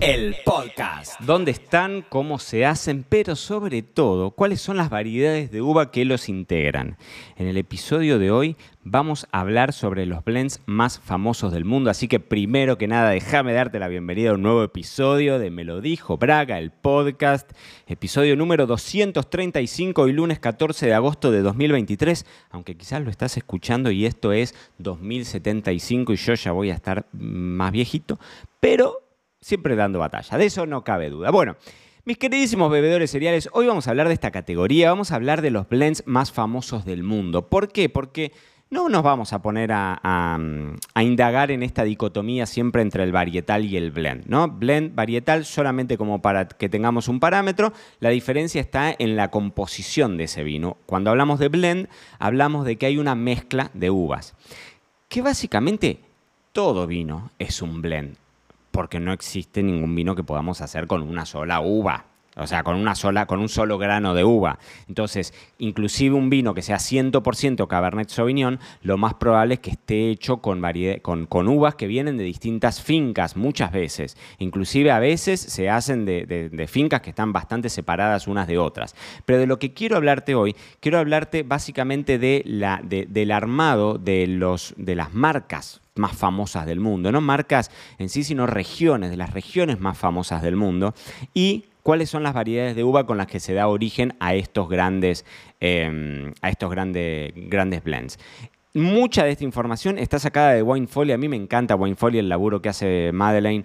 el podcast. ¿Dónde están? ¿Cómo se hacen? Pero sobre todo, ¿cuáles son las variedades de uva que los integran? En el episodio de hoy vamos a hablar sobre los blends más famosos del mundo, así que primero que nada déjame darte la bienvenida a un nuevo episodio de Me lo dijo Braga, el podcast, episodio número 235 y lunes 14 de agosto de 2023, aunque quizás lo estás escuchando y esto es 2075 y yo ya voy a estar más viejito, pero siempre dando batalla. De eso no cabe duda. Bueno. Mis queridísimos bebedores cereales, hoy vamos a hablar de esta categoría, vamos a hablar de los blends más famosos del mundo. ¿Por qué? Porque no nos vamos a poner a, indagar en esta dicotomía siempre entre el varietal y el blend. ¿no? Blend, varietal, solamente como para que tengamos un parámetro, la diferencia está en la composición de ese vino. Cuando hablamos de blend, hablamos de que hay una mezcla de uvas. Que básicamente todo vino es un blend porque no existe ningún vino que podamos hacer con una sola uva. O sea, con una sola, con un solo grano de uva. Entonces, inclusive un vino que sea 100% Cabernet Sauvignon, lo más probable es que esté hecho con, con, uvas que vienen de distintas fincas, muchas veces. Inclusive a veces se hacen de, fincas que están bastante separadas unas de otras. Pero de lo que quiero hablarte hoy, quiero hablarte básicamente de la, del armado de, los, de las marcas más famosas del mundo, no marcas en sí, sino regiones, de las regiones más famosas del mundo, y cuáles son las variedades de uva con las que se da origen a estos grandes, em, a estos grandes, blends. Mucha de esta información está sacada de Winefolly. A mí me encanta Winefolly, el laburo que hace Madeleine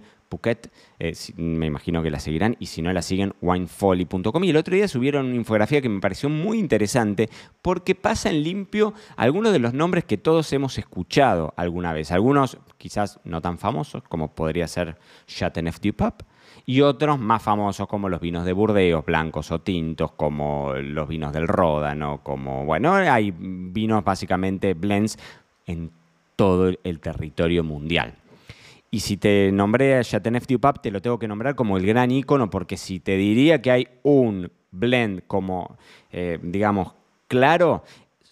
Eh, me imagino que la seguirán. Y si no la siguen, winefolly.com. Y el otro día subieron una infografía que me pareció muy interesante porque pasa en limpio algunos de los nombres que todos hemos escuchado alguna vez. Algunos quizás no tan famosos, como podría ser Chateauneuf du Pape y otros más famosos como los vinos de Burdeos, blancos o tintos, como los vinos del Ródano, como, bueno, hay vinos básicamente blends en todo el territorio mundial. Y si te nombré a Chateauneuf du Pape, te lo tengo que nombrar como el gran ícono, porque si te diría que hay un blend como, eh, digamos, claro,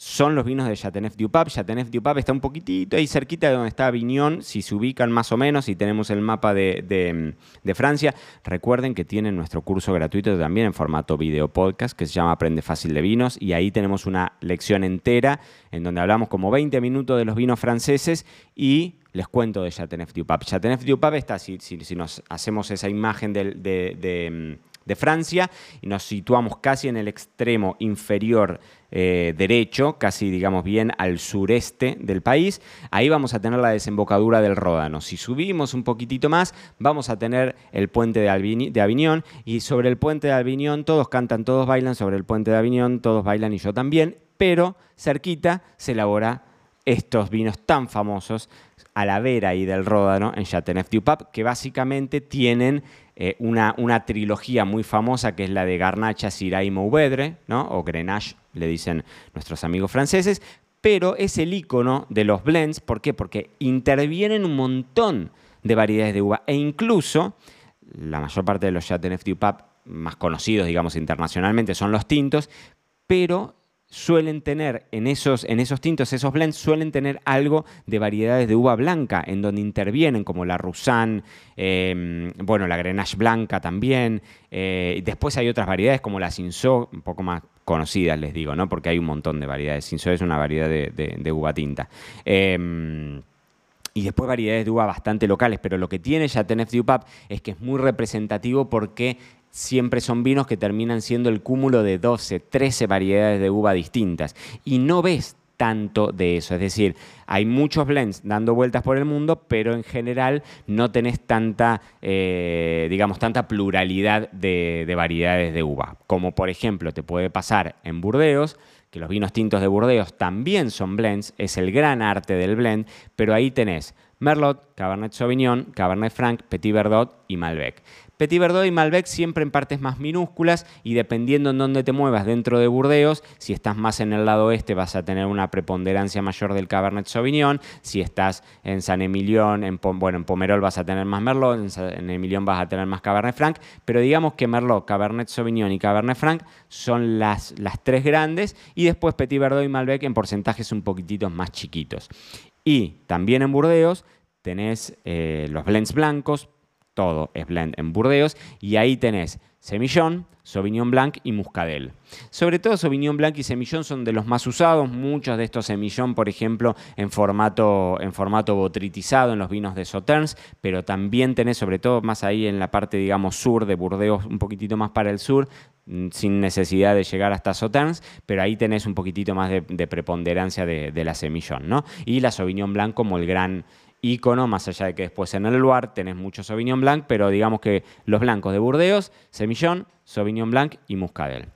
son los vinos de Chateauneuf du Pape. Chateauneuf du Pape está un poquitito ahí cerquita de donde está Avignon, si se ubican más o menos, y tenemos el mapa de, Francia. Recuerden que tienen nuestro curso gratuito también en formato video podcast que se llama Aprende Fácil de Vinos, y ahí tenemos una lección entera en donde hablamos como 20 minutos de los vinos franceses y les cuento de Chateauneuf du Pape. Chateauneuf du Pape está, si, si, nos hacemos esa imagen de de Francia y nos situamos casi en el extremo inferior eh, derecho, casi digamos bien al sureste del país. Ahí vamos a tener la desembocadura del Ródano. Si subimos un poquitito más, vamos a tener el puente de, de Avignon y sobre el puente de Avignon todos cantan, todos bailan, sobre el puente de Avignon todos bailan y yo también, pero cerquita se elabora estos vinos tan famosos a la vera y del Ródano en Chateauneuf du que básicamente tienen eh, una, una, trilogía muy famosa que es la de Garnacha, Syrah y Mourvedre, ¿no? o Grenache, le dicen nuestros amigos franceses, pero es el icono de los blends. ¿Por qué? Porque intervienen un montón de variedades de uva e incluso la mayor parte de los Chateauneuf du Pape más conocidos, digamos, internacionalmente son los tintos, pero suelen tener en esos, en esos tintos, esos blends, suelen tener algo de variedades de uva blanca, en donde intervienen, como la Roussanne, em, bueno, la Grenache blanca también. Eh, después hay otras variedades como la Cinsault, un poco más conocidas, les digo, ¿no? Porque hay un montón de variedades. Cinsault es una variedad de, uva tinta. Em, y después variedades de uva bastante locales, pero lo que tiene Chateauneuf du Pape es que es muy representativo porque siempre son vinos que terminan siendo el cúmulo de 12, 13 variedades de uva distintas. Y no ves tanto de eso. Es decir, hay muchos blends dando vueltas por el mundo, pero en general no tenés tanta, eh, digamos, tanta pluralidad de, de, variedades de uva. Como por ejemplo te puede pasar en Burdeos, que los vinos tintos de Burdeos también son blends, es el gran arte del blend, pero ahí tenés Merlot, Cabernet Sauvignon, Cabernet Franc, Petit Verdot y Malbec. Petit Verdot y Malbec siempre en partes más minúsculas y dependiendo en dónde te muevas dentro de Burdeos, si estás más en el lado oeste vas a tener una preponderancia mayor del Cabernet Sauvignon, si estás en San Emilión, en, bueno, en Pomerol vas a tener más Merlot, en San Emilión vas a tener más Cabernet Franc, pero digamos que Merlot, Cabernet Sauvignon y Cabernet Franc son las, las tres grandes y después Petit Verdot y Malbec en porcentajes un poquitito más chiquitos. Y también en Burdeos tenés eh, los blends blancos, todo es blend en Burdeos, y ahí tenés Semillón, Sauvignon Blanc y Muscadel. Sobre todo Sauvignon Blanc y Semillón son de los más usados, muchos de estos Semillón, por ejemplo, en formato, en formato botritizado en los vinos de Sauternes, pero también tenés, sobre todo más ahí en la parte, digamos, sur de Burdeos, un poquitito más para el sur, mm, sin necesidad de llegar hasta Sauternes, pero ahí tenés un poquitito más de, preponderancia de, de, la Semillón, ¿no? Y la Sauvignon Blanc como el gran ícono, más allá de que después en el Loire tenés mucho Sauvignon Blanc, pero digamos que los blancos de Burdeos, Semillón, Sauvignon Blanc y Muscadel.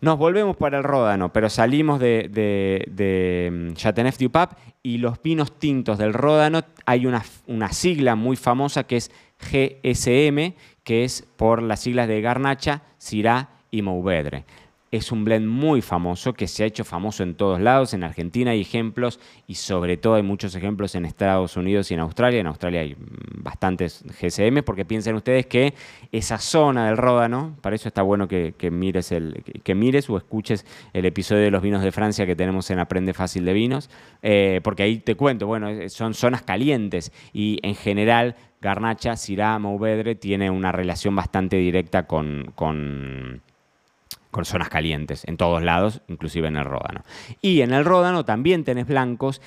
Nos volvemos para el Ródano, pero salimos de, de, mm, Chateauneuf du Pape y los vinos tintos del Ródano hay una, una sigla muy famosa que es GSM, que es por las siglas de Garnacha, Syrah y Mourvedre es un blend muy famoso que se ha hecho famoso en todos lados. En Argentina hay ejemplos y sobre todo hay muchos ejemplos en Estados Unidos y en Australia. En Australia hay bastantes GSM porque piensen ustedes que esa zona del Ródano, para eso está bueno que, mires, el, que, mires o escuches el episodio de los vinos de Francia que tenemos en Aprende Fácil de Vinos, eh, porque ahí te cuento, bueno, son zonas calientes y en general Garnacha, Syrah, Mourvedre tiene una relación bastante directa con con zonas calientes en todos lados, inclusive en el Ródano. Y en el Ródano también tenés blancos.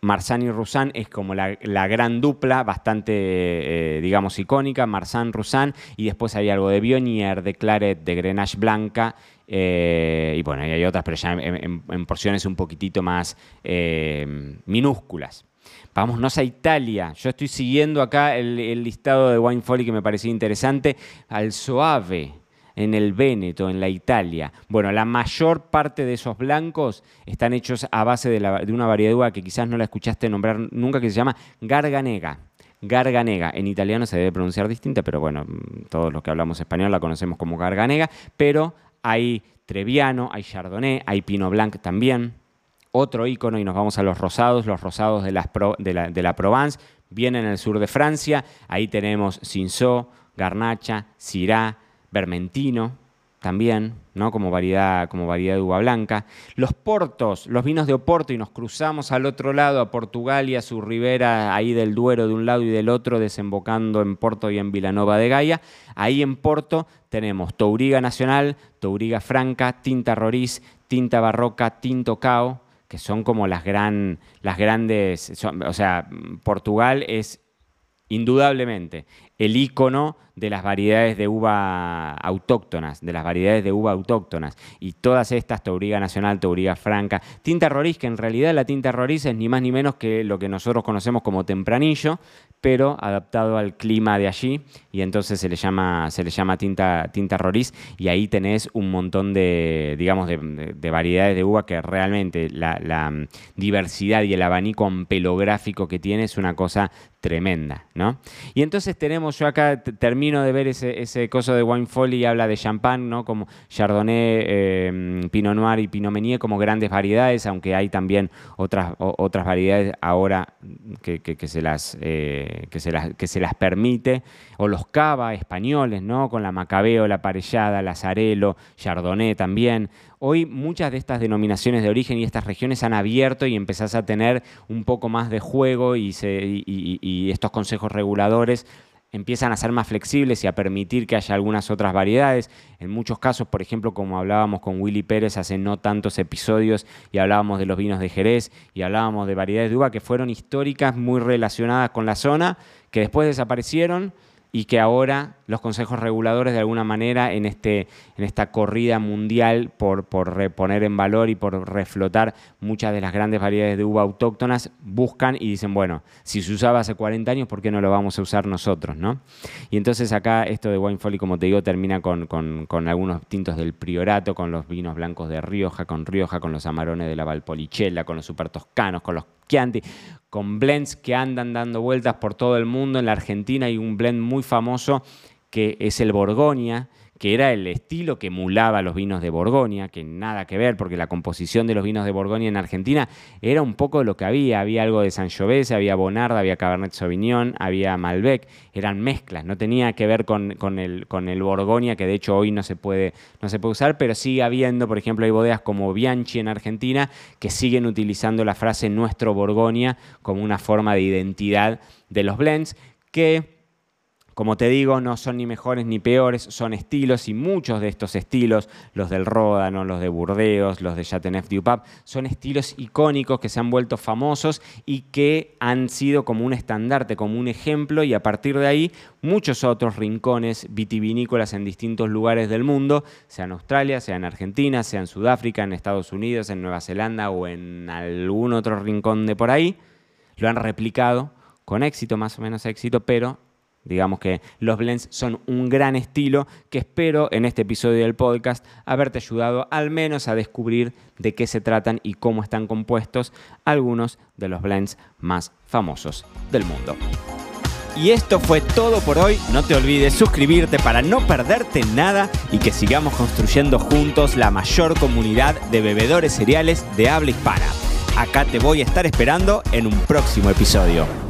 Marsan y Roussan es como la, gran dupla, bastante, eh, digamos, icónica. Marsan, Roussan, y después hay algo de Bionier, de Claret, de Grenache Blanca, eh, y bueno, hay otras, pero ya en, porciones un poquitito más eh, minúsculas. Vámonos a Italia. Yo estoy siguiendo acá el, el listado de Wine Folly que me parecía interesante. Al Soave en el Véneto, en la Italia. Bueno, la mayor parte de esos blancos están hechos a base de, una variedad que quizás no la escuchaste nombrar nunca, que se llama Garganega. Garganega. En italiano se debe pronunciar distinta, pero bueno, todos los que hablamos español la conocemos como Garganega. Pero hay Treviano, hay Chardonnay, hay Pinot Blanc también. Otro icono, y nos vamos a los rosados, los rosados de, la, de la Provence, vienen en el sur de Francia. Ahí tenemos Cinsault, Garnacha, Syrah, vermentino también, ¿no? como, variedad, como variedad de uva blanca. Los portos, los vinos de Oporto, y nos cruzamos al otro lado, a Portugal y a su ribera, ahí del Duero de un lado y del otro, desembocando en Porto y en Vilanova de Gaia. Ahí en Porto tenemos Touriga Nacional, Touriga Franca, Tinta Roriz, Tinta Barroca, Tinto Cao, que son como las, gran, las grandes, o sea, Portugal es indudablemente el icono de las variedades de uva autóctonas, de las variedades de uva autóctonas. Y todas estas, Tauriga Nacional, Tauriga Franca, tinta Roriz, que en realidad la tinta Roriz es ni más ni menos que lo que nosotros conocemos como tempranillo, pero adaptado al clima de allí, y entonces se le llama, se le llama tinta, tinta Roriz, y ahí tenés un montón de, digamos, de, variedades de uva que realmente la, la mm, diversidad y el abanico ampelográfico que tiene es una cosa tremenda, ¿no? Y entonces tenemos, yo acá termino de ver ese, ese coso de Wine Folly y habla de champán, ¿no? Como Chardonnay, eh, Pinot Noir y Pinot Meunier como grandes variedades, aunque hay también otras, otras variedades ahora que, se las, eh, que, se las, que se las permite, o los cava españoles, ¿no? Con la Macabeo, la Parellada, la Zarelo, Chardonnay también. Hoy muchas de estas denominaciones de origen y estas regiones han abierto y empezás a tener un poco más de juego y, estos consejos reguladores empiezan a ser más flexibles y a permitir que haya algunas otras variedades. En muchos casos, por ejemplo, como hablábamos con Willy Pérez hace no tantos episodios y hablábamos de los vinos de Jerez y hablábamos de variedades de uva que fueron históricas, muy relacionadas con la zona, que después desaparecieron y que ahora los consejos reguladores de alguna manera en, este, en esta corrida mundial por, por reponer en valor y por reflotar muchas de las grandes variedades de uva autóctonas, buscan y dicen, bueno, si se usaba hace 40 años, ¿por qué no lo vamos a usar nosotros? ¿no? Y entonces acá esto de Wine Folly, como te digo, termina con, con, algunos tintos del Priorato, con los vinos blancos de Rioja, con Rioja, con los amarones de la Valpolicella, con los super toscanos, con los Chianti, con blends que andan dando vueltas por todo el mundo. En la Argentina hay un blend muy famoso que es el Borgoña, que era el estilo que emulaba los vinos de Borgoña, que nada que ver, porque la composición de los vinos de Borgoña en Argentina era un poco lo que había. Había algo de Sangiovese, había Bonarda, había Cabernet Sauvignon, había Malbec, eran mezclas, no tenía que ver con, el, con el Borgoña, que de hecho hoy no se, puede, no se puede usar, pero sigue habiendo, por ejemplo, hay bodegas como Bianchi en Argentina que siguen utilizando la frase nuestro Borgoña como una forma de identidad de los blends que como te digo, no son ni mejores ni peores, son estilos y muchos de estos estilos, los del Ródano, los de Burdeos, los de Chateauneuf du Pape, son estilos icónicos que se han vuelto famosos y que han sido como un estandarte, como un ejemplo y a partir de ahí muchos otros rincones vitivinícolas en distintos lugares del mundo, sea en Australia, sea en Argentina, sea en Sudáfrica, en Estados Unidos, en Nueva Zelanda o en algún otro rincón de por ahí, lo han replicado con éxito, más o menos éxito, pero Digamos que los blends son un gran estilo que espero en este episodio del podcast haberte ayudado al menos a descubrir de qué se tratan y cómo están compuestos algunos de los blends más famosos del mundo. Y esto fue todo por hoy. No te olvides suscribirte para no perderte nada y que sigamos construyendo juntos la mayor comunidad de bebedores cereales de habla hispana. Acá te voy a estar esperando en un próximo episodio.